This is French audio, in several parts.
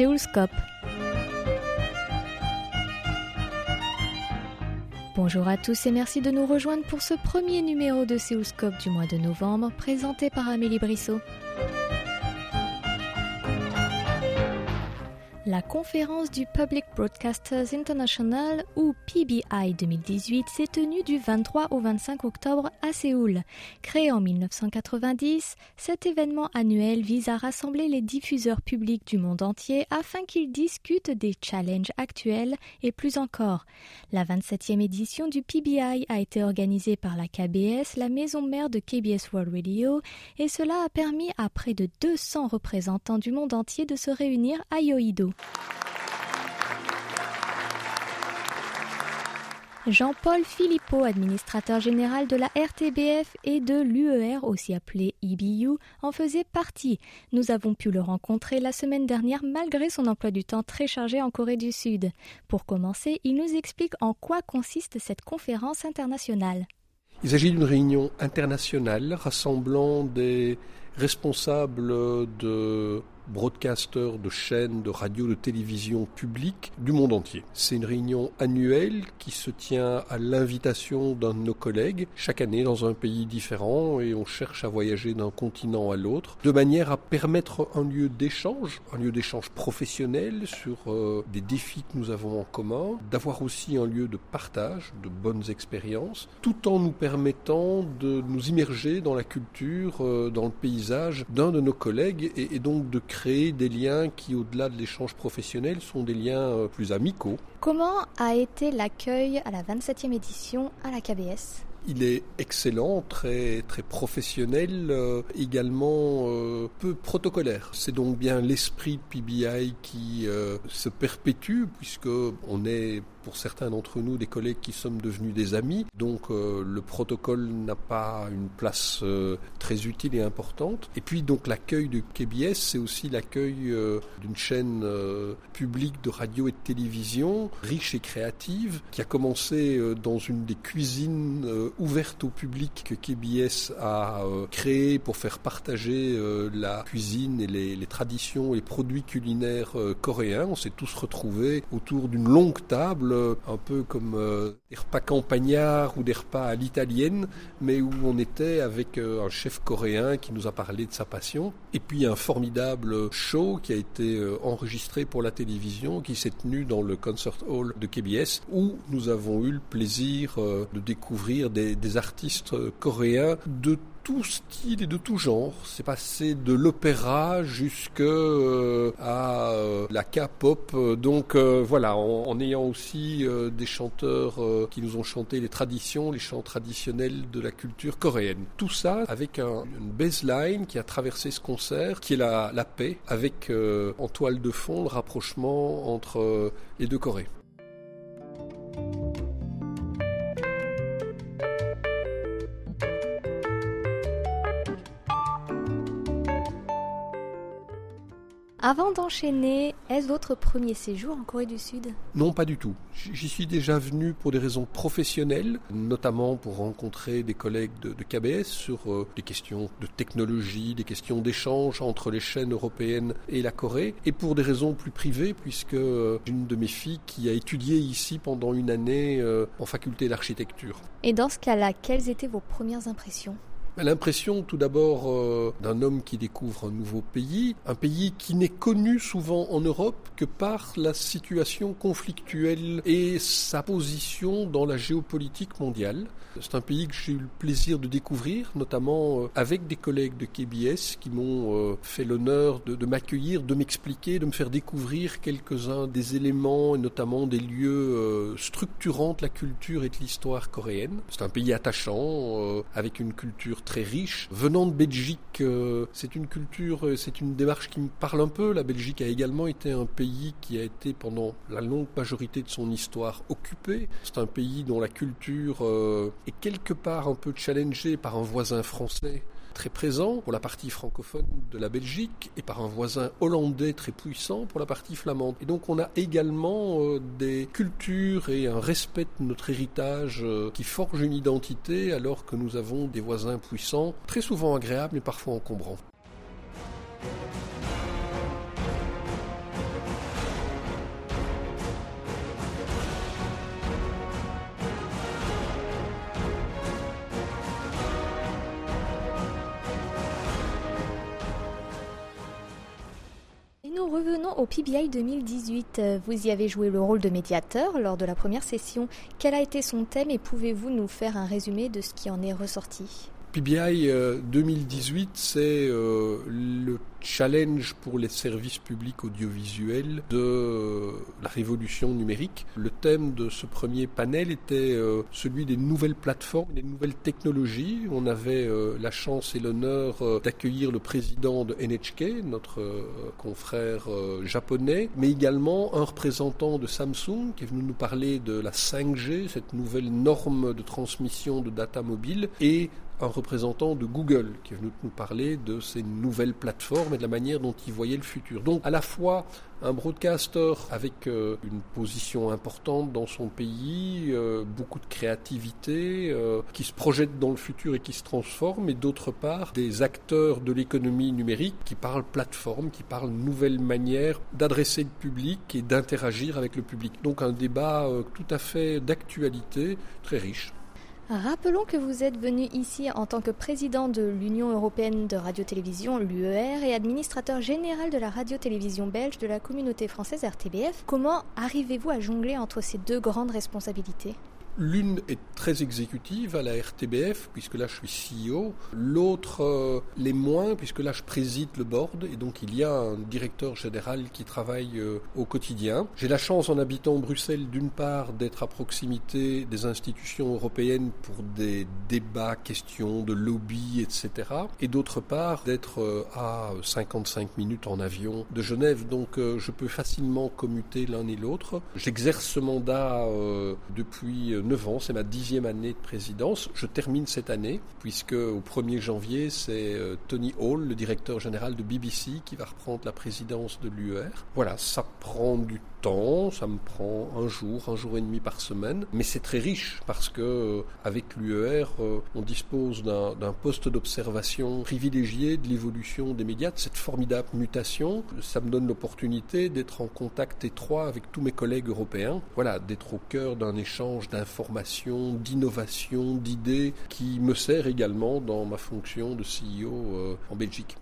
Séoulscope. Bonjour à tous et merci de nous rejoindre pour ce premier numéro de Séoulscope du mois de novembre présenté par Amélie Brissot. La conférence du Public Broadcasters International ou PBI 2018 s'est tenue du 23 au 25 octobre à Séoul. Créé en 1990, cet événement annuel vise à rassembler les diffuseurs publics du monde entier afin qu'ils discutent des challenges actuels et plus encore. La 27e édition du PBI a été organisée par la KBS, la maison mère de KBS World Radio, et cela a permis à près de 200 représentants du monde entier de se réunir à Yoido. Jean-Paul Philippot, administrateur général de la RTBF et de l'UER, aussi appelé EBU, en faisait partie. Nous avons pu le rencontrer la semaine dernière malgré son emploi du temps très chargé en Corée du Sud. Pour commencer, il nous explique en quoi consiste cette conférence internationale. Il s'agit d'une réunion internationale rassemblant des responsables de broadcasters de chaînes de radio, de télévision publiques du monde entier. C'est une réunion annuelle qui se tient à l'invitation d'un de nos collègues, chaque année dans un pays différent, et on cherche à voyager d'un continent à l'autre, de manière à permettre un lieu d'échange, un lieu d'échange professionnel sur euh, des défis que nous avons en commun, d'avoir aussi un lieu de partage, de bonnes expériences, tout en nous permettant de nous immerger dans la culture, euh, dans le paysage d'un de nos collègues, et, et donc de créer créer des liens qui, au-delà de l'échange professionnel, sont des liens euh, plus amicaux. Comment a été l'accueil à la 27e édition à la KBS il est excellent, très très professionnel, euh, également euh, peu protocolaire. C'est donc bien l'esprit PBI qui se perpétue puisque on est pour certains d'entre nous des collègues qui sommes devenus des amis. Donc euh, le protocole n'a pas une place euh, très utile et importante. Et puis donc l'accueil de KBS, c'est aussi l'accueil euh, d'une chaîne publique de radio et de télévision riche et créative qui a commencé dans une des cuisines ouvertes au public que KBS a créé pour faire partager la cuisine et les traditions et produits culinaires coréens. On s'est tous retrouvés autour d'une longue table un peu comme euh, des repas campagnards ou des repas à l'italienne, mais où on était avec euh, un chef coréen qui nous a parlé de sa passion. Et puis un formidable show qui a été euh, enregistré pour la télévision, qui s'est tenu dans le Concert Hall de KBS, où nous avons eu le plaisir de découvrir des, des artistes coréens de tout style et de tout genre. C'est passé de l'opéra jusqu'à euh, euh, la K-pop. Donc euh, voilà, en, ayant aussi des chanteurs qui nous ont chanté les traditions, les chants traditionnels de la culture coréenne. Tout ça avec une baseline qui a traversé ce concert, qui est la, la paix, avec en toile de fond le rapprochement entre les deux Corées. Avant d'enchaîner, est-ce votre premier séjour en Corée du Sud? Non, pas du tout. J'y suis déjà venu pour des raisons professionnelles, notamment pour rencontrer des collègues de, KBS sur euh, des questions de technologie, des questions d'échange entre les chaînes européennes et la Corée, et pour des raisons plus privées, puisque euh, une de mes filles qui a étudié ici pendant une année euh, en faculté d'architecture. Et dans ce cas-là, quelles étaient vos premières impressions? L'impression tout d'abord euh, d'un homme qui découvre un nouveau pays, un pays qui n'est connu souvent en Europe que par la situation conflictuelle et sa position dans la géopolitique mondiale. C'est un pays que j'ai eu le plaisir de découvrir, notamment euh, avec des collègues de KBS qui m'ont euh, fait l'honneur de, m'accueillir, de m'expliquer, de me faire découvrir quelques-uns des éléments et notamment des lieux structurants de la culture et de l'histoire coréenne. C'est un pays attachant, avec une culture très riche. Venant de Belgique, euh, c'est une culture, euh, c'est une démarche qui me parle un peu. La Belgique a également été un pays qui a été pendant la longue majorité de son histoire occupé. C'est un pays dont la culture euh, est quelque part un peu challengée par un voisin français très présent pour la partie francophone de la Belgique et par un voisin hollandais très puissant pour la partie flamande. Et donc on a également euh, des cultures et un respect de notre héritage euh, qui forge une identité alors que nous avons des voisins puissants, très souvent agréables mais parfois encombrants. Revenons au PBI 2018. Vous y avez joué le rôle de médiateur lors de la première session. Quel a été son thème et pouvez-vous nous faire un résumé de ce qui en est ressorti? PBI 2018, euh, c'est euh, le challenge pour les services publics audiovisuels de euh, la révolution numérique. Le thème de ce premier panel était celui des nouvelles plateformes, des nouvelles technologies. On avait la chance et l'honneur d'accueillir le président de NHK, notre confrère japonais, mais également un représentant de Samsung qui est venu nous parler de la 5G, cette nouvelle norme de transmission de data mobile, et un représentant de Google qui est venu nous parler de ces nouvelles plateformes et de la manière dont il voyait le futur. Donc à la fois un broadcaster avec euh, une position importante dans son pays, euh, beaucoup de créativité, euh, qui se projette dans le futur et qui se transforme, et d'autre part des acteurs de l'économie numérique qui parlent plateforme, qui parlent nouvelles manières d'adresser le public et d'interagir avec le public. Donc un débat tout à fait d'actualité, très riche. Rappelons que vous êtes venu ici en tant que président de l'Union européenne de radio-télévision, l'UER, et administrateur général de la radio-télévision belge de la communauté française RTBF. Comment arrivez-vous à jongler entre ces deux grandes responsabilités? L'une est très exécutive à la RTBF, puisque là je suis CEO. L'autre euh, l'est moins, puisque là je préside le board, et donc il y a un directeur général qui travaille euh, au quotidien. J'ai la chance, en habitant Bruxelles, d'une part, d'être à proximité des institutions européennes pour des débats, questions de lobby, etc. Et d'autre part, d'être euh, à 55 minutes en avion de Genève. Donc je peux facilement commuter l'un et l'autre. J'exerce ce mandat depuis 9 ans, c'est ma dixième année de présidence. Je termine cette année, puisque au 1er janvier, c'est euh, Tony Hall, le directeur général de BBC, qui va reprendre la présidence de l'UER. Voilà, ça prend du temps, ça me prend un jour, un jour et demi par semaine, mais c'est très riche parce que euh, avec l'UER, euh, on dispose d'un poste d'observation privilégié de l'évolution des médias, de cette formidable mutation. Ça me donne l'opportunité d'être en contact étroit avec tous mes collègues européens, voilà, d'être au cœur d'un échange d'informations, d'innovations, d'idées qui me sert également dans ma fonction de CEO euh, en Belgique.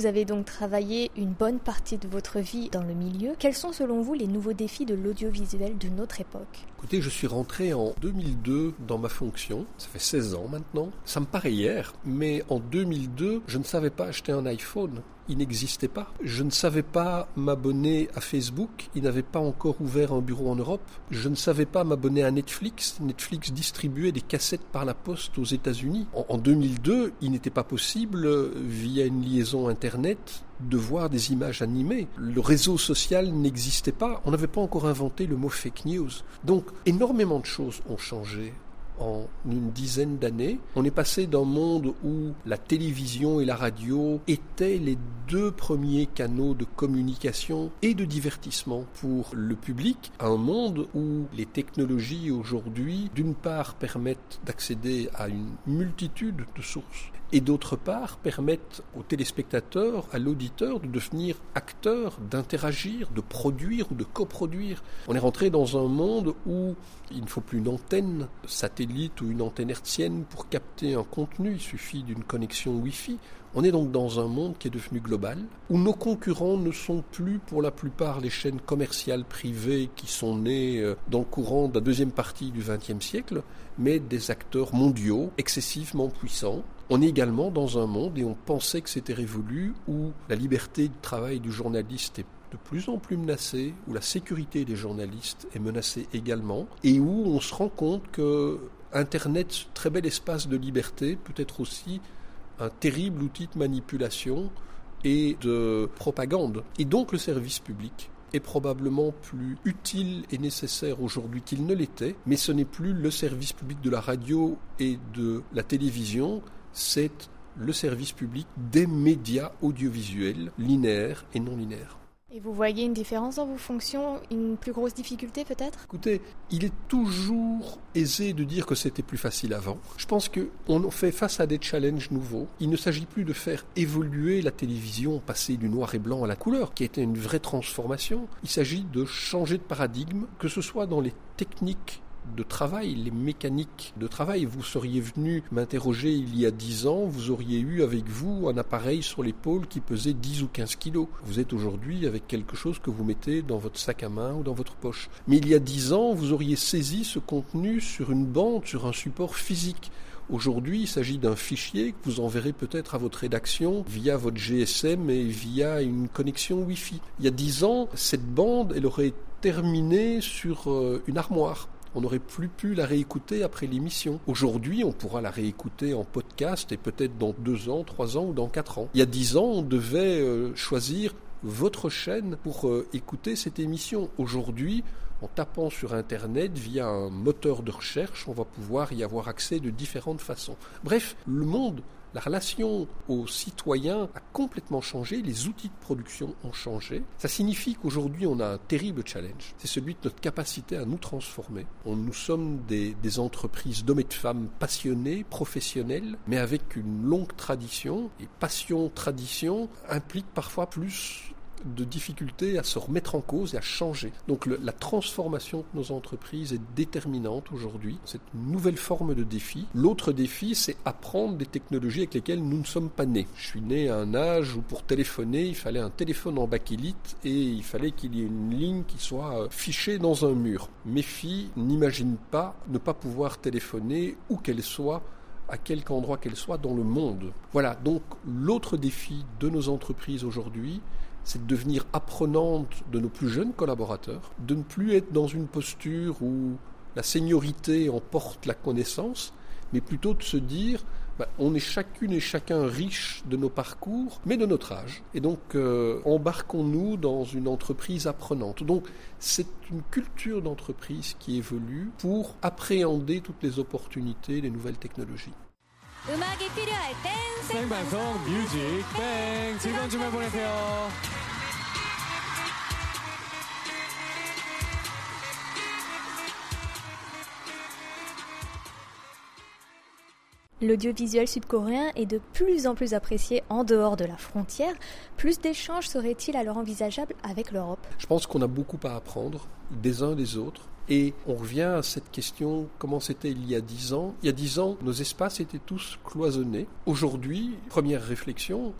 Vous avez donc travaillé une bonne partie de votre vie dans le milieu. Quels sont selon vous les nouveaux défis de l'audiovisuel de notre époque? Écoutez, je suis rentré en 2002 dans ma fonction. Ça fait 16 ans maintenant. Ça me paraît hier, mais en 2002, je ne savais pas acheter un iPhone il n'existait pas. Je ne savais pas m'abonner à Facebook, il n'avait pas encore ouvert un bureau en Europe. Je ne savais pas m'abonner à Netflix. Netflix distribuait des cassettes par la poste aux États-Unis. En, 2002, il n'était pas possible, via une liaison Internet, de voir des images animées. Le réseau social n'existait pas. On n'avait pas encore inventé le mot fake news. Donc, énormément de choses ont changé en une dizaine d'années. On est passé d'un monde où la télévision et la radio étaient les deux premiers canaux de communication et de divertissement pour le public à un monde où les technologies aujourd'hui, d'une part, permettent d'accéder à une multitude de sources et d'autre part permettent aux téléspectateurs, à l'auditeur de devenir acteur, d'interagir, de produire ou de coproduire. On est rentré dans un monde où il ne faut plus une antenne satellite ou une antenne hertzienne pour capter un contenu, il suffit d'une connexion Wi-Fi. On est donc dans un monde qui est devenu global, où nos concurrents ne sont plus pour la plupart les chaînes commerciales privées qui sont nées euh, dans le courant de la deuxième partie du XXe siècle, mais des acteurs mondiaux excessivement puissants. On est également dans un monde, et on pensait que c'était révolu, où la liberté de travail du journaliste est de plus en plus menacée, où la sécurité des journalistes est menacée également, et où on se rend compte que Internet, très bel espace de liberté, peut être aussi un terrible outil de manipulation et de propagande. Et donc le service public est probablement plus utile et nécessaire aujourd'hui qu'il ne l'était, mais ce n'est plus le service public de la radio et de la télévision, c'est le service public des médias audiovisuels linéaires et non linéaires. Et vous voyez une différence dans vos fonctions, une plus grosse difficulté peut-être? Écoutez, il est toujours aisé de dire que c'était plus facile avant. Je pense qu'on fait face à des challenges nouveaux. Il ne s'agit plus de faire évoluer la télévision, passer du noir et blanc à la couleur, qui a été une vraie transformation. Il s'agit de changer de paradigme, que ce soit dans les techniques de travail, les mécaniques de travail. Vous seriez venu m'interroger il y a 10 ans, vous auriez eu avec vous un appareil sur l'épaule qui pesait 10 ou 15 kilos. Vous êtes aujourd'hui avec quelque chose que vous mettez dans votre sac à main ou dans votre poche. Mais il y a 10 ans, vous auriez saisi ce contenu sur une bande, sur un support physique. Aujourd'hui, il s'agit d'un fichier que vous enverrez peut-être à votre rédaction via votre GSM et via une connexion Wi-Fi. Il y a 10 ans, cette bande, elle aurait terminé sur euh, une armoire on n'aurait plus pu la réécouter après l'émission. Aujourd'hui, on pourra la réécouter en podcast et peut-être dans deux ans, trois ans ou dans quatre ans. Il y a dix ans, on devait euh, choisir votre chaîne pour euh, écouter cette émission. Aujourd'hui, en tapant sur Internet via un moteur de recherche, on va pouvoir y avoir accès de différentes façons. Bref, le monde la relation aux citoyens a complètement changé, les outils de production ont changé. Ça signifie qu'aujourd'hui on a un terrible challenge, c'est celui de notre capacité à nous transformer. nous sommes des, des entreprises d'hommes et de femmes passionnés, professionnels, mais avec une longue tradition. Et passion, tradition implique parfois plus de difficultés à se remettre en cause et à changer. Donc la transformation de nos entreprises est déterminante aujourd'hui. C'est une nouvelle forme de défi. L'autre défi, c'est apprendre des technologies avec lesquelles nous ne sommes pas nés. Je suis né à un âge où pour téléphoner, il fallait un téléphone en bakélite et il fallait qu'il y ait une ligne qui soit euh, fichée dans un mur. Mes filles n'imaginent pas ne pas pouvoir téléphoner où qu'elles soient à quelque endroit qu'elles soient dans le monde. Voilà, donc l'autre défi de nos entreprises aujourd'hui, c'est de devenir apprenante de nos plus jeunes collaborateurs, de ne plus être dans une posture où la seniorité emporte la connaissance, mais plutôt de se dire bah, on est chacune et chacun riche de nos parcours, mais de notre âge. Et donc, euh, embarquons-nous dans une entreprise apprenante. Donc, c'est une culture d'entreprise qui évolue pour appréhender toutes les opportunités, les nouvelles technologies. L'audiovisuel sud-coréen est de plus en plus apprécié en dehors de la frontière. Plus d'échanges seraient-ils alors envisageables avec l'Europe? Je pense qu'on a beaucoup à apprendre des uns des autres. Et on revient à cette question, comment c'était il y a dix ans? Il y a dix ans, nos espaces étaient tous cloisonnés. Aujourd'hui, première réflexion,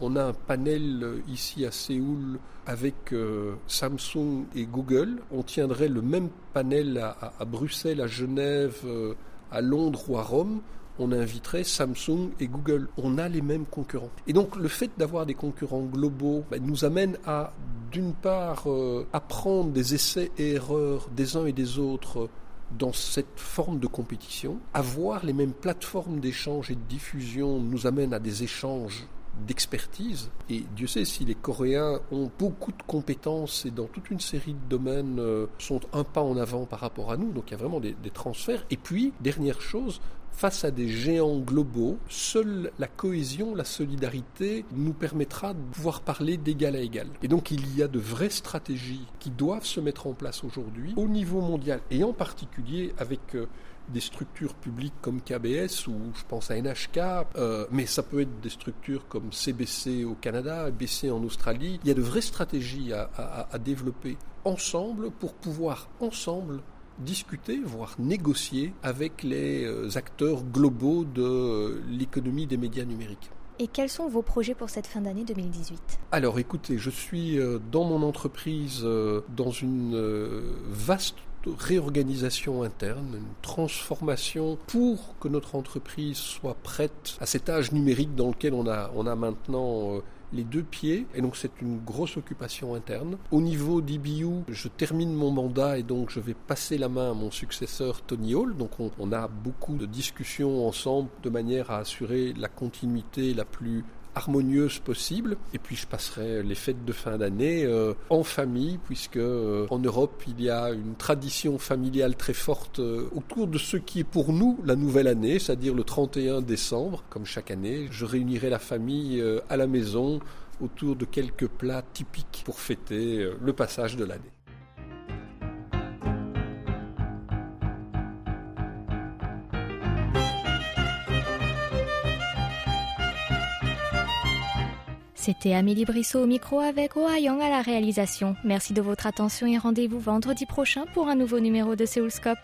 on a un panel ici à Séoul avec euh, Samsung et Google. On tiendrait le même panel à, Bruxelles, à Genève, euh, à Londres ou à Rome on inviterait Samsung et Google. On a les mêmes concurrents. Et donc le fait d'avoir des concurrents globaux ben, nous amène à, d'une part, euh, apprendre des essais et erreurs des uns et des autres dans cette forme de compétition. Avoir les mêmes plateformes d'échange et de diffusion nous amène à des échanges d'expertise. Et Dieu sait si les Coréens ont beaucoup de compétences et dans toute une série de domaines euh, sont un pas en avant par rapport à nous. Donc il y a vraiment des transferts. Et puis, dernière chose, face à des géants globaux, seule la cohésion, la solidarité nous permettra de pouvoir parler d'égal à égal. Et donc il y a de vraies stratégies qui doivent se mettre en place aujourd'hui au niveau mondial et en particulier avec euh, des structures publiques comme KBS ou je pense à NHK, euh, mais ça peut être des structures comme CBC au Canada, BC en Australie. Il y a de vraies stratégies à développer ensemble pour pouvoir ensemble discuter, voire négocier avec les euh, acteurs globaux de euh, l'économie des médias numériques. Et quels sont vos projets pour cette fin d'année 2018 Alors écoutez, je suis euh, dans mon entreprise dans une vaste réorganisation interne, une transformation pour que notre entreprise soit prête à cet âge numérique dans lequel on a, on a maintenant les deux pieds, et donc c'est une grosse occupation interne. Au niveau d'IBU, je termine mon mandat et donc je vais passer la main à mon successeur Tony Hall. Donc on, a beaucoup de discussions ensemble de manière à assurer la continuité la plus harmonieuse possible. Et puis je passerai les fêtes de fin d'année euh, en famille, puisque euh, en Europe il y a une tradition familiale très forte euh, autour de ce qui est pour nous la nouvelle année, c'est-à-dire le 31 décembre. Comme chaque année, je réunirai la famille à la maison autour de quelques plats typiques pour fêter le passage de l'année. C'était Amélie Brissot au micro avec Young à la réalisation. Merci de votre attention et rendez-vous vendredi prochain pour un nouveau numéro de Seoulscope.